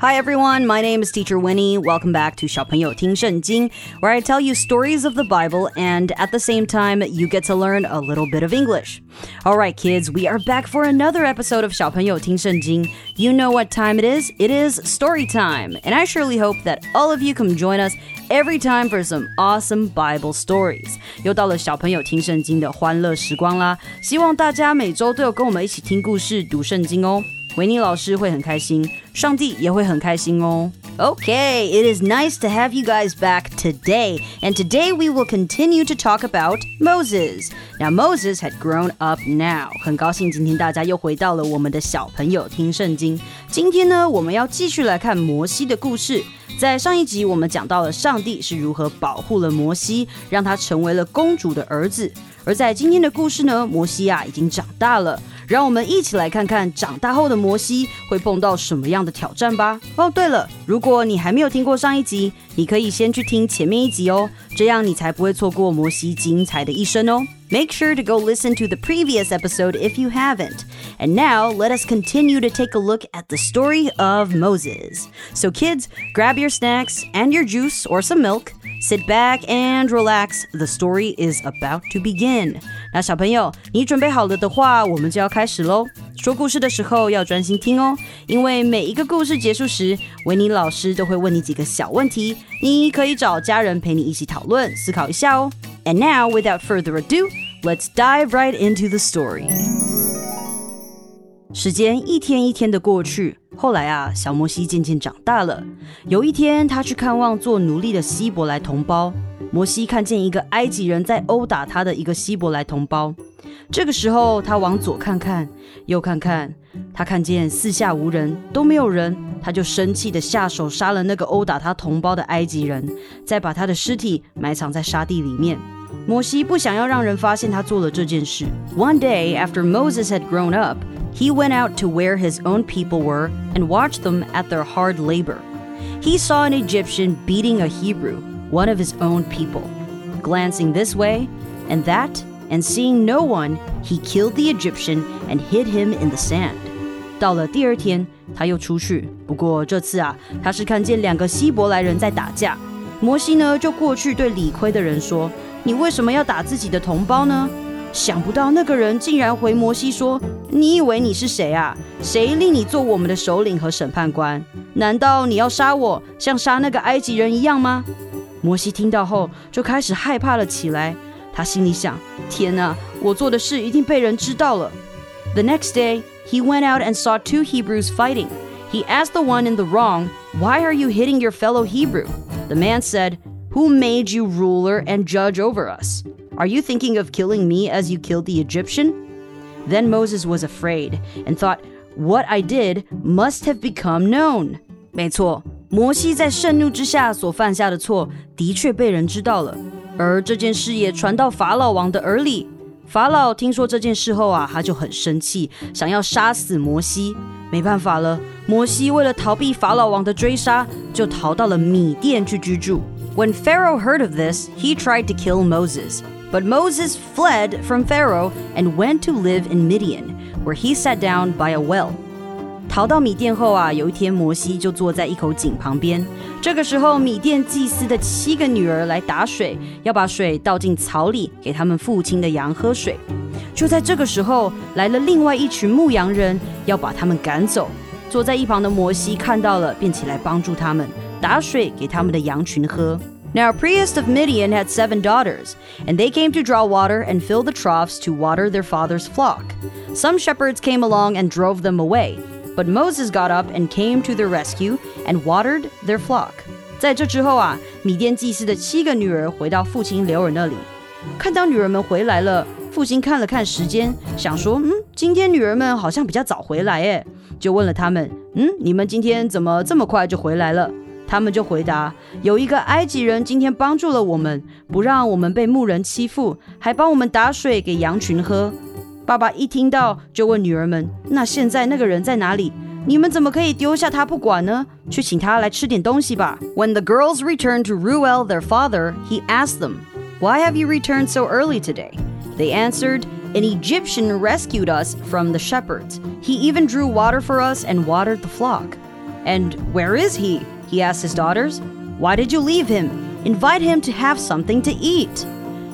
Hi everyone, my name is Teacher Winnie. Welcome back to 小朋友听圣经, where I tell you stories of the Bible and at the same time you get to learn a little bit of English. All right, kids, we are back for another episode of 小朋友听圣经. You know what time it is? It is story time, and I surely hope that all of you come join us every time for some awesome Bible stories. 又到了小朋友听圣经的欢乐时光啦！希望大家每周都有跟我们一起听故事、读圣经哦。维尼老师会很开心， 上帝也会很开心哦。Okay, it is nice to have you guys back today. And today we will continue to talk about Moses. Now, Moses had grown up now. 很高兴今天大家又回到了我们的小朋友听圣经。今天呢，我们要继续来看摩西的故事。在上一集，我们讲到了上帝是如何保护了摩西，让他成为了公主的儿子。而在今天的故事呢，摩西啊已经长大了。 让我们一起来看看长大后的摩西会碰到什么样的挑战吧。哦，对了，如果你还没有听过上一集，你可以先去听前面一集哦，这样你才不会错过摩西精彩的一生哦。Make sure to go listen to the previous episode if you haven't. And now, let us continue to take a look at the story of Moses. So, kids, grab your snacks and your juice or some milk. Sit back and relax. The story is about to begin. 那小朋友，你准备好了的话，我们就要开始喽。说故事的时候要专心听哦，因为每一个故事结束时，维尼老师都会问你几个小问题，你可以找家人陪你一起讨论、思考一下哦。And now, without further ado, let's dive right into the story. 时间一天一天的过去，后来啊，小摩西渐渐长大了。有一天，他去看望做奴隶的希伯来同胞。摩西看见一个埃及人在殴打他的一个希伯来同胞。这个时候，他往左看看，右看看，他看见四下无人，都没有人，他就生气的下手杀了那个殴打他同胞的埃及人，再把他的尸体埋藏在沙地里面。摩西不想要让人发现他做了这件事。One day after Moses had grown up, he went out to where his own people were and watched them at their hard labor. He saw an Egyptian beating a Hebrew, One of his own people. Glancing this way and that, and seeing no one, he killed the Egyptian and hid him in the sand. 到了第二天，他又出去，不过这次啊，他是看见两个希伯来人在打架。摩西呢，就过去对理亏的人说：“你为什么要打自己的同胞呢？想不到那个人竟然回摩西说：“你以为你是谁啊？谁令你做我们的首领和审判官？难道你要杀我，像杀那个埃及人一样吗？”摩西听到后就开始害怕了起来。他心里想：“天哪，我做的事一定被人知道了。” The next day, he went out and saw two Hebrews fighting. He asked the one in the wrong, Why are you hitting your fellow Hebrew? The man said, who made you ruler and judge over us? Are you thinking of killing me as you killed the Egyptian? Then Moses was afraid and thought, What I did must have become known. 没错， 摩西在盛怒之下所犯下的错，的确被人知道了，而这件事也传到法老王的耳里。法老听说这件事后啊，他就很生气，想要杀死摩西。没办法了，摩西为了逃避法老王的追杀，就逃到了米甸去居住。when Pharaoh heard of this, he tried to kill Moses. But Moses fled from Pharaoh and went to live in Midian, where he sat down by a well. 逃到米甸后啊，有一天摩西就坐在一口井旁边。这个时候，米甸祭司的七个女儿来打水，要把水倒进槽里给他们父亲的羊喝水。就在这个时候，来了另外一群牧羊人，要把他们赶走。坐在一旁的摩西看到了，便起来帮助他们打水给他们的羊群喝。Now, Priest of Midian had seven daughters, and they came to draw water and fill the troughs to water their father's flock. Some shepherds came along and drove them away. But Moses got up and came to the rescue and watered their flock. 在这之后啊，米甸祭司的七个女儿回到父亲刘尔那里，看到女儿们回来了，父亲看了看时间，想说，嗯，今天女儿们好像比较早回来，哎，就问了他们，嗯，你们今天怎么这么快就回来了？他们就回答：“有一个埃及人今天帮助了我们，不让我们被牧人欺负，还帮我们打水给羊群喝。”爸爸一听到就问女儿们：“那现在那个人在哪里？你们怎么可以丢下他不管呢？去请他来吃点东西吧。” When the girls returned to Reuel, their father, he asked them, "Why have you returned so early today?" They answered, "An Egyptian rescued us from the shepherds. He even drew water for us and watered the flock." And where is he? He asked his daughters. Why did you leave him? Invite him to have something to eat.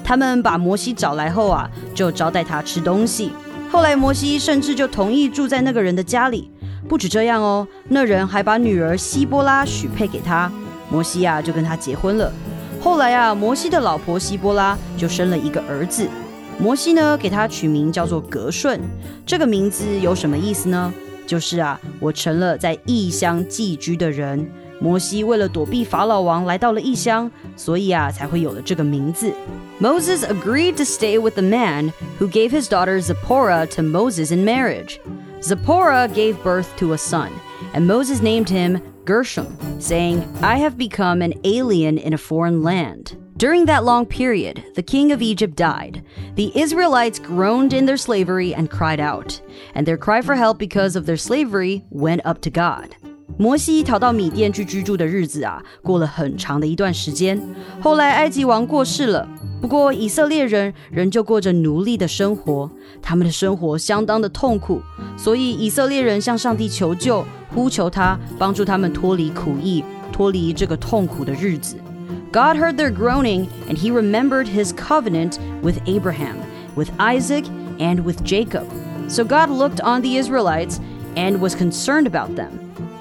他们把摩西找来后啊，就招待他吃东西。后来摩西甚至就同意住在那个人的家里。不止这样哦，那人还把女儿希波拉许配给他，摩西啊就跟他结婚了。后来啊，摩西的老婆希波拉就生了一个儿子，摩西呢给他取名叫做格顺。这个名字有什么意思呢？就是啊，我成了在异乡寄居的人。摩西为了躲避法老王来到了异乡，所以啊才会有了这个名字。Moses agreed to stay with the man who gave his daughter Zipporah to Moses in marriage. Zipporah gave birth to a son, and Moses named him Gershom, saying, I have become an alien in a foreign land. During that long period, the king of Egypt died. The Israelites groaned in their slavery and cried out, and their cry for help because of their slavery went up to God. 摩西逃到米甸去居住的日子啊，过了很长的一段时间。后来埃及王过世了，不过以色列人仍旧过着奴隶的生活，他们的生活相当的痛苦，所以以色列人向上帝求救，呼求他帮助他们脱离苦役，脱离这个痛苦的日子。God heard their groaning, and he remembered his covenant with Abraham, with Isaac, and with Jacob. So God looked on the Israelites and was concerned about them.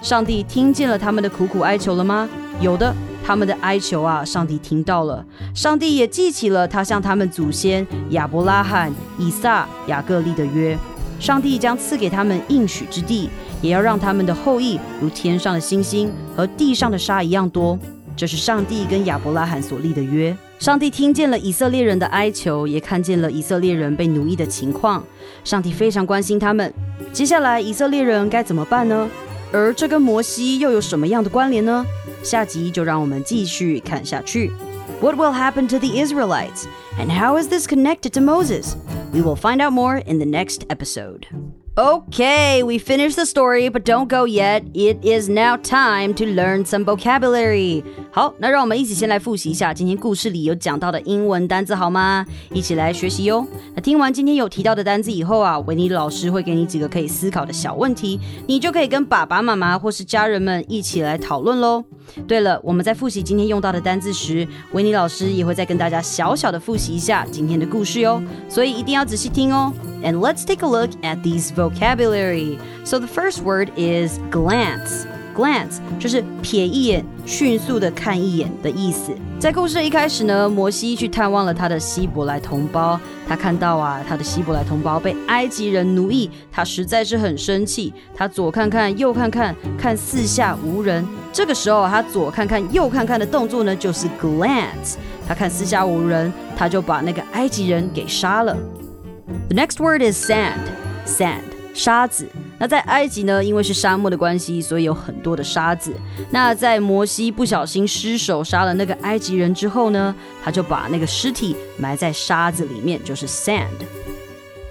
上帝听见了他们的苦苦哀求了吗？有的，他们的哀求啊，上帝听到了。上帝也记起了他向他们祖先亚伯拉罕、以撒、雅各立的约。上帝将赐给他们应许之地，也要让他们的后裔如天上的星星和地上的沙一样多。这是上帝跟亚伯拉罕所立的约。上帝听见了以色列人的哀求，也看见了以色列人被奴役的情况。上帝非常关心他们。接下来，以色列人该怎么办呢？而这跟摩西又有什么样的关联呢？下集就让我们继续看下去。What will happen to the Israelites? And how is this connected to Moses? We will find out more in the next episode. Okay, we finished the story, but don't go yet. It is now time to learn some vocabulary. 好，那让我们一起先来复习一下今天故事里有讲到的英文单字，好吗？一起来学习哟。那听完今天有提到的单字以后啊，维尼老师会给你几个可以思考的小问题，你就可以跟爸爸妈妈或是家人们一起来讨论喽。对了，我们在复习今天用到的单字时，维尼老师也会再跟大家小小的复习一下今天的故事哟，所以一定要仔细听哦。And let's take a look at these vocabulary. So the first word is glance. Glance 就是瞥一眼、迅速的看一眼的意思。在故事的一开始呢，摩西去探望了他的希伯来同胞，他看到啊，他的希伯来同胞被埃及人奴役，他实在是很生气。他左看看，右看看，看四下无人。这个时候，他左看看，右看看的动作呢，就是 glance。他看四下无人，他就把那个埃及人给杀了。The next word is sand. Sand， 沙子。那在埃及呢，因为是沙漠的关系，所以有很多的沙子。那在摩西不小心失手杀了那个埃及人之后呢，他就把那个尸体埋在沙子里面，就是 sand。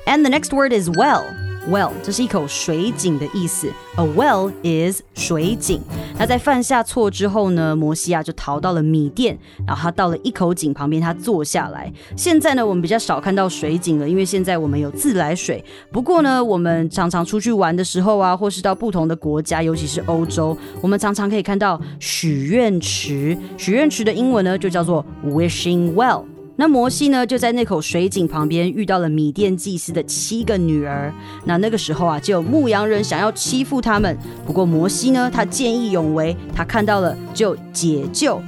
And the next word is well. Well，这是一口水井的意思。A well is 水井。那在犯下错之后呢，摩西啊就逃到了米店，然后他到了一口井旁边，他坐下来。现在呢，我们比较少看到水井了，因为现在我们有自来水。不过呢，我们常常出去玩的时候啊，或是到不同的国家，尤其是欧洲，我们常常可以看到许愿池。许愿池的英文呢，就叫做 wishing well。那摩西呢，就在那口水井旁边遇到了米甸祭司的七个女儿。那那个时候啊，就有牧羊人想要欺负他们。不过摩西呢，他见义勇为，他看到了就解救。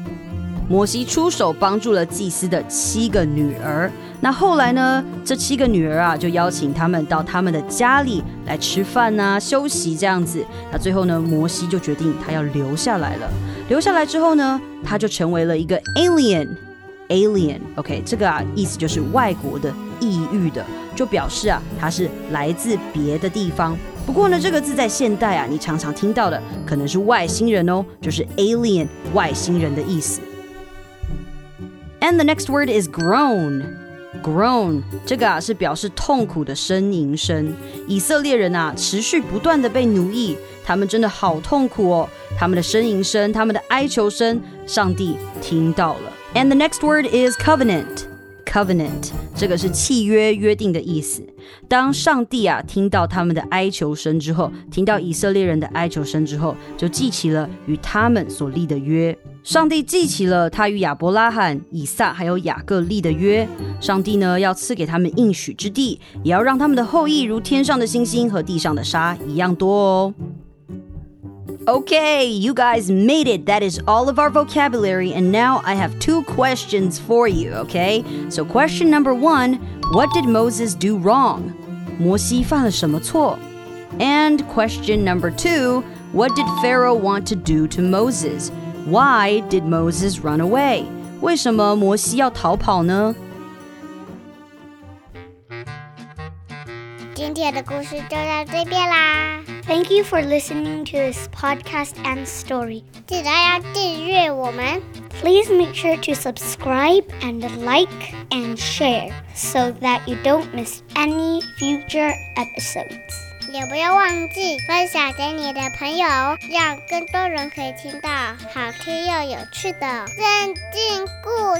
摩西出手帮助了祭司的七个女儿。那后来呢，这七个女儿啊，就邀请他们到他们的家里来吃饭啊、休息这样子。那最后呢，摩西就决定他要留下来了。留下来之后呢，他就成为了一个 alien。Alien，OK，这个啊意思就是外国的、异域的，就表示啊他是来自别的地方。不过呢，这个字在现代啊，你常常听到的可能是外星人哦，就是 alien 外星人的意思。And the next word is groan。Groan，这个啊是表示痛苦的呻吟声。以色列人啊持续不断的被奴役，他们真的好痛苦哦，他们的呻吟声，他们的哀求声，上帝听到了。And the next word is covenant. Covenant 这个是契约、约定的意思。当上帝啊听到他们的哀求声之后，听到以色列人的哀求声之后，就记起了与他们所立的约。上帝记起了他与亚伯拉罕、以撒还有雅各立的约。上帝呢要赐给他们应许之地，也要让他们的后裔如天上的星星和地上的沙一样多哦。Okay, you guys made it. That is all of our vocabulary. And now I have two questions for you, okay? So, question number one What did Moses do wrong? 摩西犯了什么错? And question number two What did Pharaoh want to do to Moses? Why did Moses run away? 为什么摩西要逃跑呢？今天的故事就到这边啦。 Thank you for listening to this podcast and story. 记得要订阅我们。Please make sure to subscribe and like and share so that you don't miss any future episodes. 也不要忘记分享给你的朋友，让更多人可以听到好听又有趣的圣经故